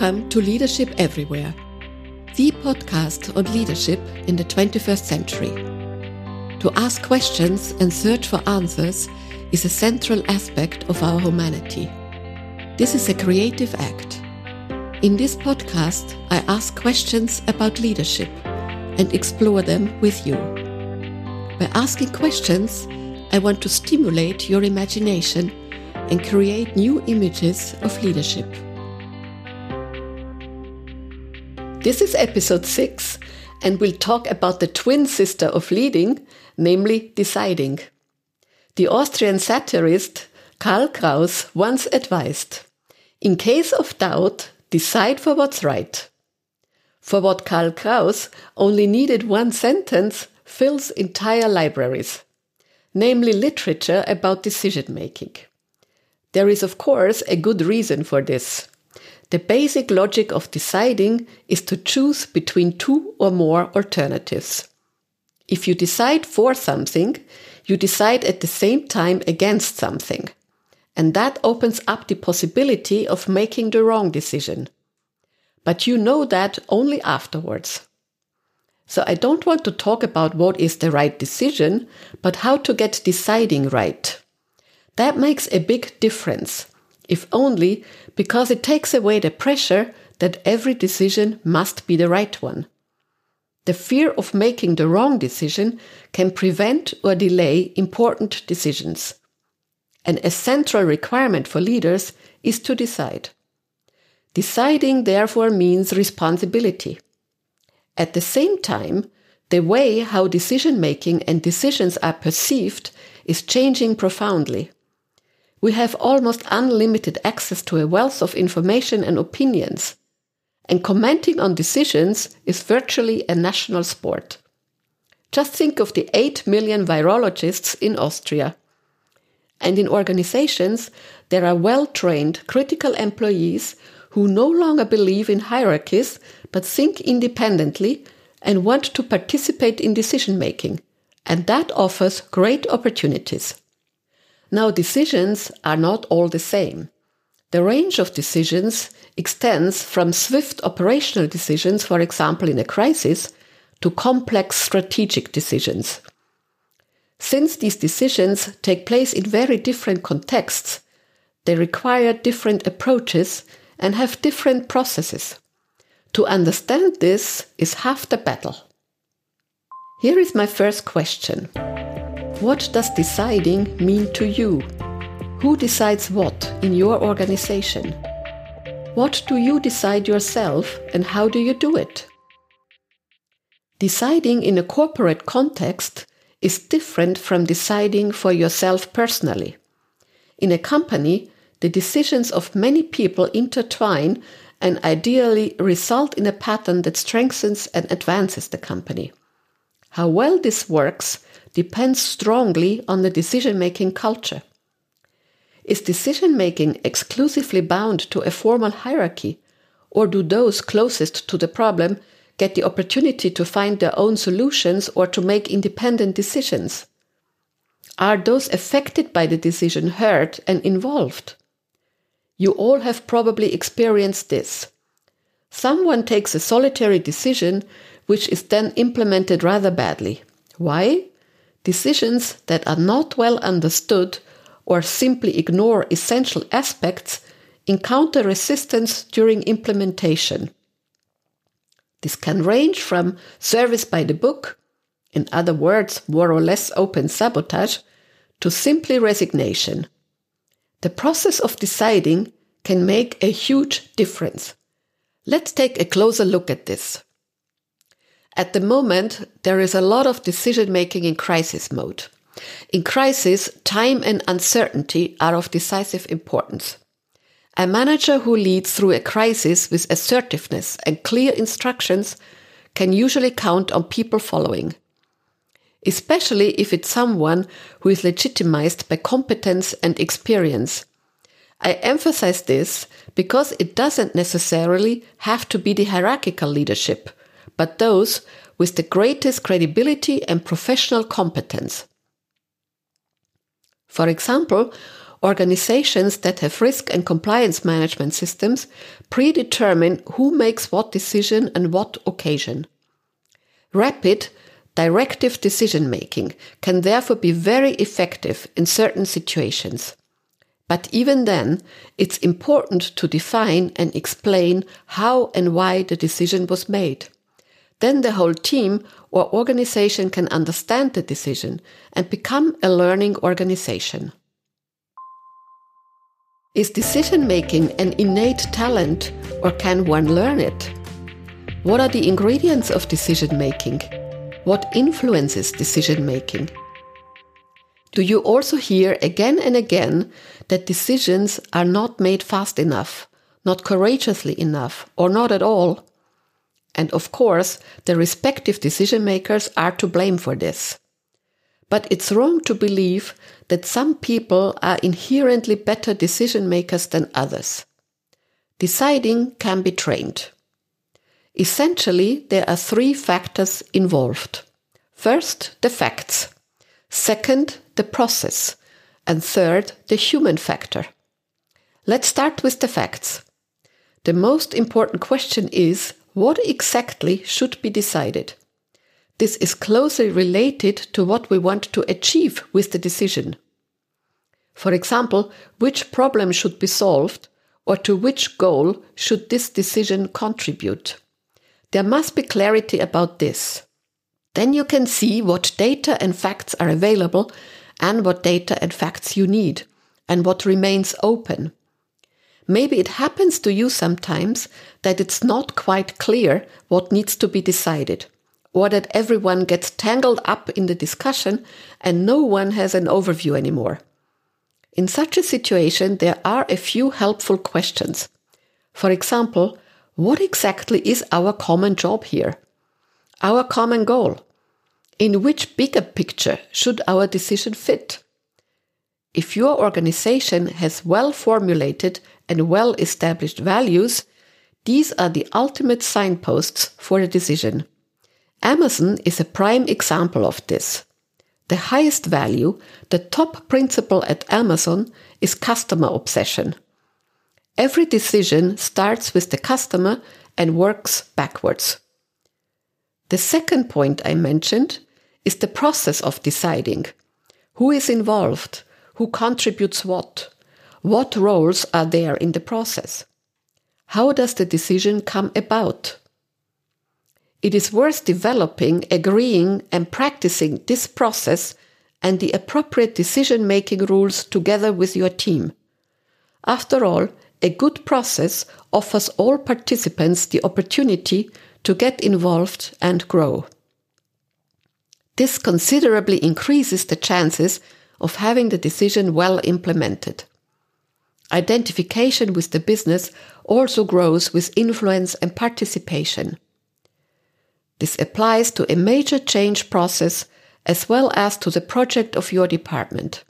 Welcome to Leadership Everywhere, the podcast on leadership in the 21st century. To ask questions and search for answers is a central aspect of our humanity. This is a creative act. In this podcast, I ask questions about leadership and explore them with you. By asking questions, I want to stimulate your imagination and create new images of leadership. This is episode 6, and we'll talk about the twin sister of leading, namely deciding. The Austrian satirist Karl Kraus once advised In case of doubt, decide for what's right. For what Karl Kraus only needed one sentence fills entire libraries, namely literature about decision making. There is, of course, a good reason for this. The basic logic of deciding is to choose between two or more alternatives. If you decide for something, you decide at the same time against something. And that opens up the possibility of making the wrong decision. But you know that only afterwards. So I don't want to talk about what is the right decision, but how to get deciding right. That makes a big difference if only because it takes away the pressure that every decision must be the right one. The fear of making the wrong decision can prevent or delay important decisions. An essential requirement for leaders is to decide. Deciding therefore means responsibility. At the same time, the way how decision making and decisions are perceived is changing profoundly. We have almost unlimited access to a wealth of information and opinions, and commenting on decisions is virtually a national sport. Just think of the 8 million virologists in Austria. And in organizations, there are well trained critical employees who no longer believe in hierarchies but think independently and want to participate in decision making. And that offers great opportunities. Now, decisions are not all the same. The range of decisions extends from swift operational decisions, for example, in a crisis, to complex strategic decisions. Since these decisions take place in very different contexts, they require different approaches and have different processes. To understand this is half the battle. Here is my first question. What does deciding mean to you? Who decides what in your organization? What do you decide yourself and how do you do it? Deciding in a corporate context is different from deciding for yourself personally. In a company, the decisions of many people intertwine and ideally result in a pattern that strengthens and advances the company. How well this works depends strongly on the decision making culture. Is decision making exclusively bound to a formal hierarchy, or do those closest to the problem get the opportunity to find their own solutions or to make independent decisions? Are those affected by the decision heard and involved? You all have probably experienced this. Someone takes a solitary decision which is then implemented rather badly. Why? Decisions that are not well understood or simply ignore essential aspects encounter resistance during implementation. This can range from service by the book, in other words, more or less open sabotage, to simply resignation. The process of deciding can make a huge difference. Let's take a closer look at this. At the moment, there is a lot of decision making in crisis mode. In crisis, time and uncertainty are of decisive importance. A manager who leads through a crisis with assertiveness and clear instructions can usually count on people following. Especially if it's someone who is legitimized by competence and experience. I emphasize this because it doesn't necessarily have to be the hierarchical leadership but those with the greatest credibility and professional competence. For example, organizations that have risk and compliance management systems predetermine who makes what decision and what occasion. Rapid, directive decision making can therefore be very effective in certain situations. But even then, it's important to define and explain how and why the decision was made. Then the whole team or organization can understand the decision and become a learning organization. Is decision making an innate talent or can one learn it? What are the ingredients of decision making? What influences decision making? Do you also hear again and again that decisions are not made fast enough, not courageously enough, or not at all? And of course, the respective decision makers are to blame for this. But it's wrong to believe that some people are inherently better decision makers than others. Deciding can be trained. Essentially, there are three factors involved. First, the facts. Second, the process. And third, the human factor. Let's start with the facts. The most important question is what exactly should be decided? This is closely related to what we want to achieve with the decision. For example, which problem should be solved or to which goal should this decision contribute? There must be clarity about this. Then you can see what data and facts are available and what data and facts you need and what remains open. Maybe it happens to you sometimes that it's not quite clear what needs to be decided, or that everyone gets tangled up in the discussion and no one has an overview anymore. In such a situation, there are a few helpful questions. For example, what exactly is our common job here? Our common goal? In which bigger picture should our decision fit? If your organization has well formulated and well established values, these are the ultimate signposts for a decision. Amazon is a prime example of this. The highest value, the top principle at Amazon, is customer obsession. Every decision starts with the customer and works backwards. The second point I mentioned is the process of deciding. Who is involved? Who contributes what? What roles are there in the process? How does the decision come about? It is worth developing, agreeing, and practicing this process and the appropriate decision making rules together with your team. After all, a good process offers all participants the opportunity to get involved and grow. This considerably increases the chances of having the decision well implemented. Identification with the business also grows with influence and participation. This applies to a major change process as well as to the project of your department.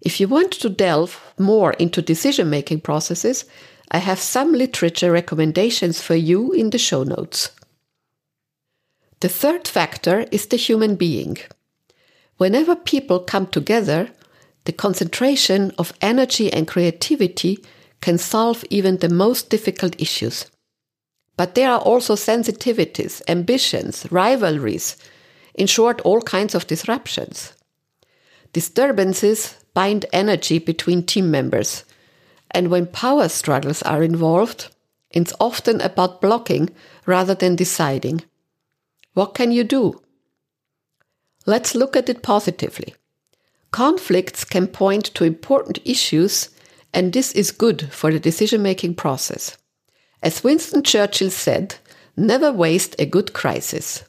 If you want to delve more into decision making processes, I have some literature recommendations for you in the show notes. The third factor is the human being. Whenever people come together, the concentration of energy and creativity can solve even the most difficult issues. But there are also sensitivities, ambitions, rivalries, in short, all kinds of disruptions. Disturbances bind energy between team members, and when power struggles are involved, it's often about blocking rather than deciding. What can you do? Let's look at it positively. Conflicts can point to important issues, and this is good for the decision making process. As Winston Churchill said, never waste a good crisis.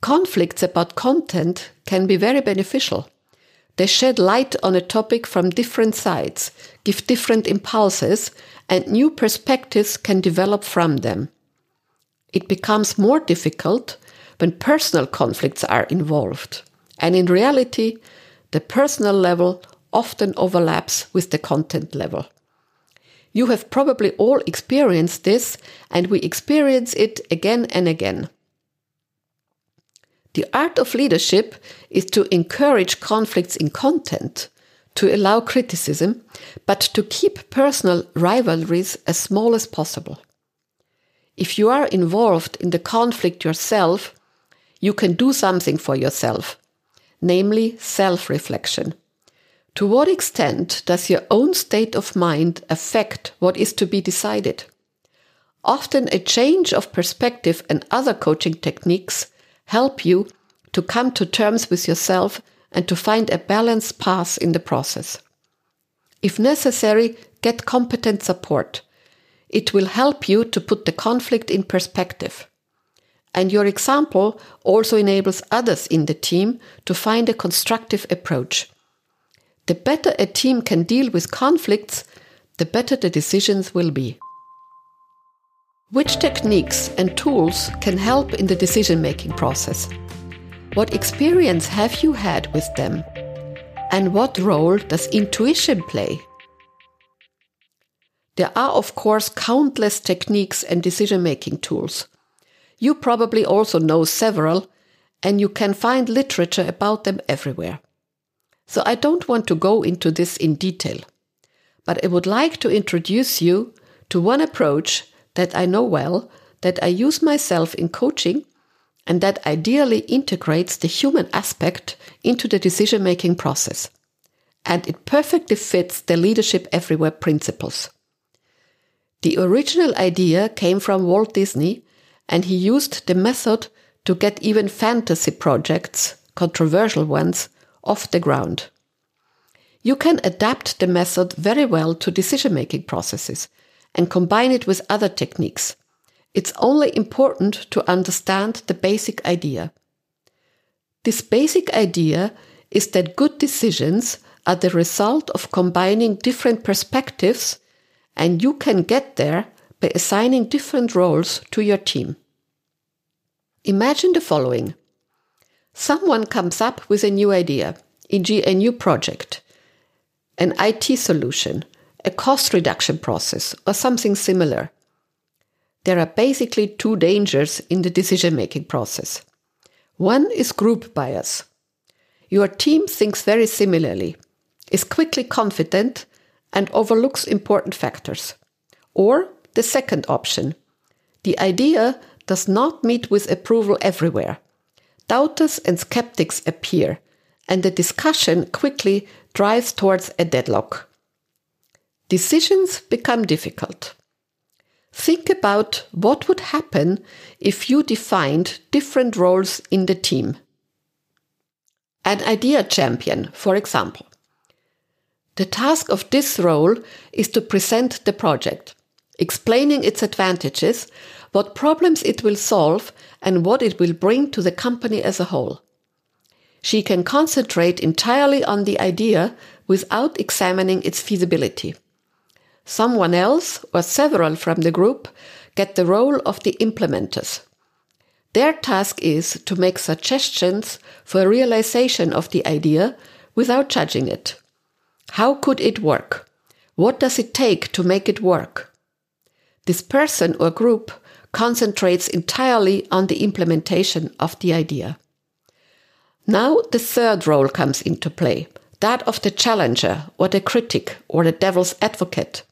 Conflicts about content can be very beneficial. They shed light on a topic from different sides, give different impulses, and new perspectives can develop from them. It becomes more difficult when personal conflicts are involved. And in reality, the personal level often overlaps with the content level. You have probably all experienced this, and we experience it again and again. The art of leadership is to encourage conflicts in content, to allow criticism, but to keep personal rivalries as small as possible. If you are involved in the conflict yourself, you can do something for yourself, namely self reflection. To what extent does your own state of mind affect what is to be decided? Often a change of perspective and other coaching techniques help you to come to terms with yourself and to find a balanced path in the process. If necessary, get competent support. It will help you to put the conflict in perspective. And your example also enables others in the team to find a constructive approach. The better a team can deal with conflicts, the better the decisions will be. Which techniques and tools can help in the decision making process? What experience have you had with them? And what role does intuition play? There are, of course, countless techniques and decision making tools. You probably also know several, and you can find literature about them everywhere. So I don't want to go into this in detail, but I would like to introduce you to one approach that I know well, that I use myself in coaching, and that ideally integrates the human aspect into the decision making process. And it perfectly fits the leadership everywhere principles. The original idea came from Walt Disney, and he used the method to get even fantasy projects, controversial ones, off the ground. You can adapt the method very well to decision making processes and combine it with other techniques. It's only important to understand the basic idea. This basic idea is that good decisions are the result of combining different perspectives, and you can get there by assigning different roles to your team. Imagine the following. Someone comes up with a new idea, e.g., a new project, an IT solution, a cost reduction process, or something similar. There are basically two dangers in the decision making process. One is group bias. Your team thinks very similarly, is quickly confident, and overlooks important factors. Or the second option. The idea does not meet with approval everywhere. Doubters and skeptics appear, and the discussion quickly drives towards a deadlock. Decisions become difficult. Think about what would happen if you defined different roles in the team. An idea champion, for example. The task of this role is to present the project, explaining its advantages, what problems it will solve, and what it will bring to the company as a whole. She can concentrate entirely on the idea without examining its feasibility. Someone else or several from the group get the role of the implementers. Their task is to make suggestions for realization of the idea without judging it. How could it work? What does it take to make it work? This person or group concentrates entirely on the implementation of the idea. Now the third role comes into play, that of the challenger or the critic or the devil's advocate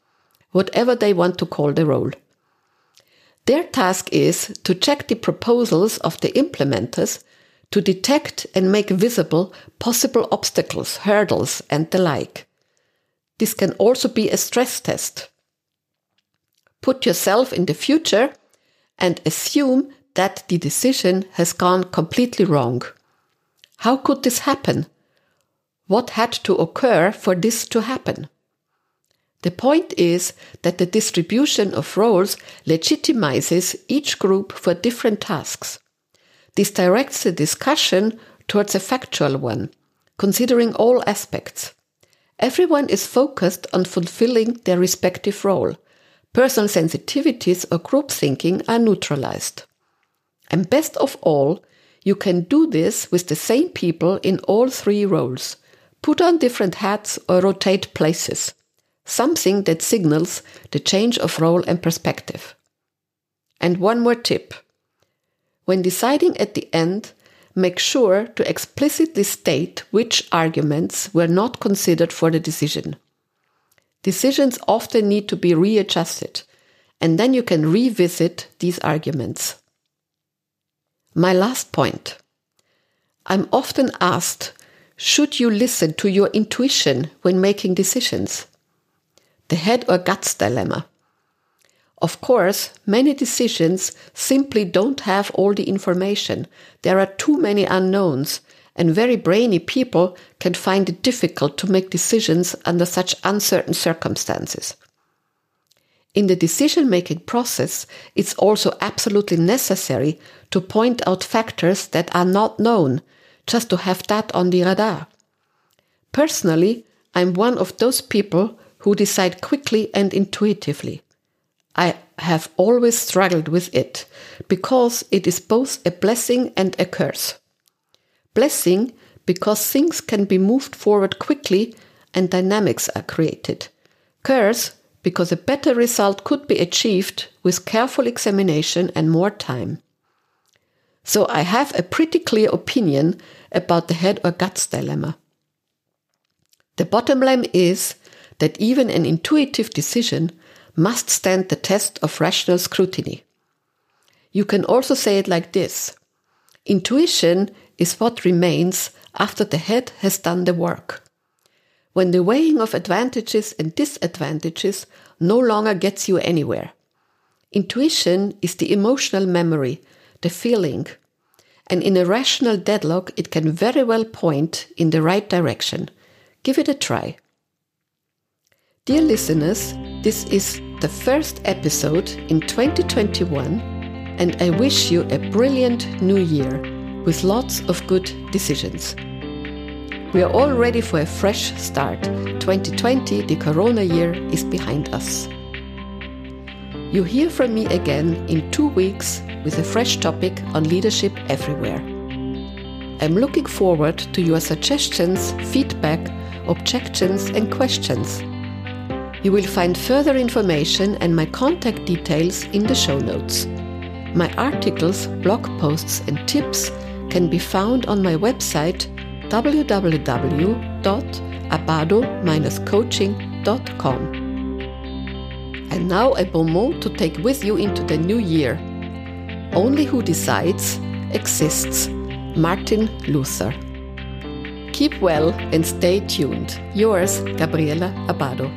whatever they want to call the role. Their task is to check the proposals of the implementers to detect and make visible possible obstacles, hurdles, and the like. This can also be a stress test. Put yourself in the future and assume that the decision has gone completely wrong. How could this happen? What had to occur for this to happen? The point is that the distribution of roles legitimizes each group for different tasks. This directs the discussion towards a factual one, considering all aspects. Everyone is focused on fulfilling their respective role. Personal sensitivities or group thinking are neutralized. And best of all, you can do this with the same people in all three roles. Put on different hats or rotate places something that signals the change of role and perspective. And one more tip. When deciding at the end, make sure to explicitly state which arguments were not considered for the decision. Decisions often need to be readjusted, and then you can revisit these arguments. My last point. I'm often asked, should you listen to your intuition when making decisions? The head or guts dilemma. Of course, many decisions simply don't have all the information. There are too many unknowns, and very brainy people can find it difficult to make decisions under such uncertain circumstances. In the decision making process, it's also absolutely necessary to point out factors that are not known, just to have that on the radar. Personally, I'm one of those people who decide quickly and intuitively. I have always struggled with it because it is both a blessing and a curse. Blessing because things can be moved forward quickly and dynamics are created. Curse because a better result could be achieved with careful examination and more time. So I have a pretty clear opinion about the head or guts dilemma. The bottom line is that even an intuitive decision must stand the test of rational scrutiny. You can also say it like this Intuition is what remains after the head has done the work. When the weighing of advantages and disadvantages no longer gets you anywhere. Intuition is the emotional memory, the feeling, and in a rational deadlock, it can very well point in the right direction. Give it a try. Dear listeners, this is the first episode in 2021, and I wish you a brilliant new year with lots of good decisions. We are all ready for a fresh start. 2020, the corona year, is behind us. You hear from me again in two weeks with a fresh topic on leadership everywhere. I'm looking forward to your suggestions, feedback, objections, and questions. You will find further information and my contact details in the show notes. My articles, blog posts, and tips can be found on my website www.abado-coaching.com. And now a bon mot to take with you into the new year. Only who decides exists. Martin Luther. Keep well and stay tuned. Yours, Gabriela Abado.